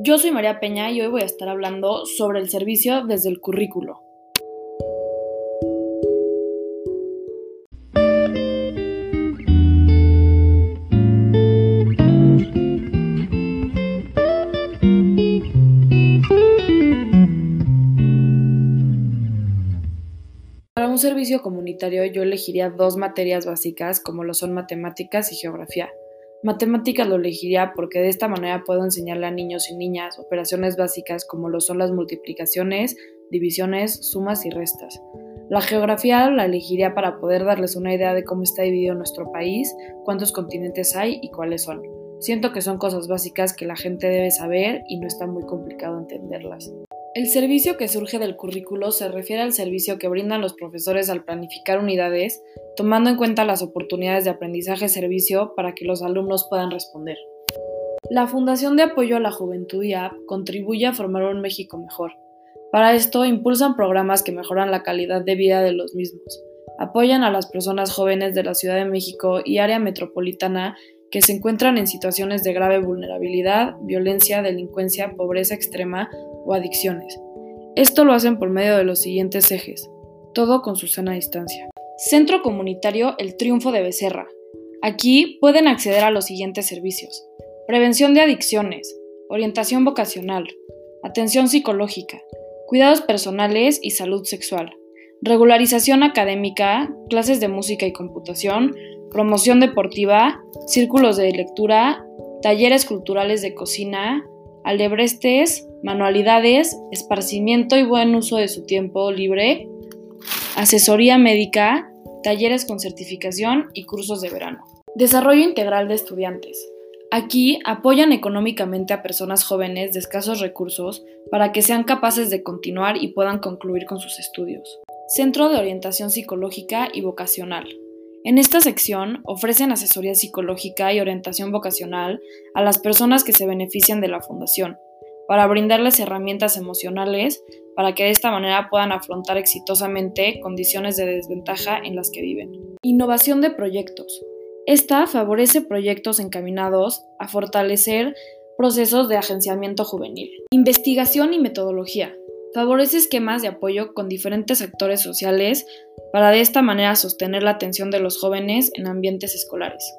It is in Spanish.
Yo soy María Peña y hoy voy a estar hablando sobre el servicio desde el currículo. Para un servicio comunitario yo elegiría dos materias básicas como lo son matemáticas y geografía. Matemáticas lo elegiría porque de esta manera puedo enseñarle a niños y niñas operaciones básicas como lo son las multiplicaciones, divisiones, sumas y restas. La geografía la elegiría para poder darles una idea de cómo está dividido nuestro país, cuántos continentes hay y cuáles son. Siento que son cosas básicas que la gente debe saber y no está muy complicado entenderlas. El servicio que surge del currículo se refiere al servicio que brindan los profesores al planificar unidades, tomando en cuenta las oportunidades de aprendizaje-servicio para que los alumnos puedan responder. La Fundación de Apoyo a la Juventud IAP contribuye a formar un México mejor. Para esto impulsan programas que mejoran la calidad de vida de los mismos. Apoyan a las personas jóvenes de la Ciudad de México y área metropolitana que se encuentran en situaciones de grave vulnerabilidad, violencia, delincuencia, pobreza extrema o adicciones. Esto lo hacen por medio de los siguientes ejes, todo con su sana distancia. Centro Comunitario El Triunfo de Becerra. Aquí pueden acceder a los siguientes servicios. Prevención de adicciones, orientación vocacional, atención psicológica, cuidados personales y salud sexual, regularización académica, clases de música y computación, promoción deportiva, círculos de lectura, talleres culturales de cocina, alebrestes, manualidades, esparcimiento y buen uso de su tiempo libre, asesoría médica, talleres con certificación y cursos de verano. Desarrollo integral de estudiantes. Aquí apoyan económicamente a personas jóvenes de escasos recursos para que sean capaces de continuar y puedan concluir con sus estudios. Centro de Orientación Psicológica y Vocacional. En esta sección ofrecen asesoría psicológica y orientación vocacional a las personas que se benefician de la fundación, para brindarles herramientas emocionales para que de esta manera puedan afrontar exitosamente condiciones de desventaja en las que viven. Innovación de proyectos. Esta favorece proyectos encaminados a fortalecer procesos de agenciamiento juvenil. Investigación y metodología. Favorece esquemas de apoyo con diferentes actores sociales para de esta manera sostener la atención de los jóvenes en ambientes escolares.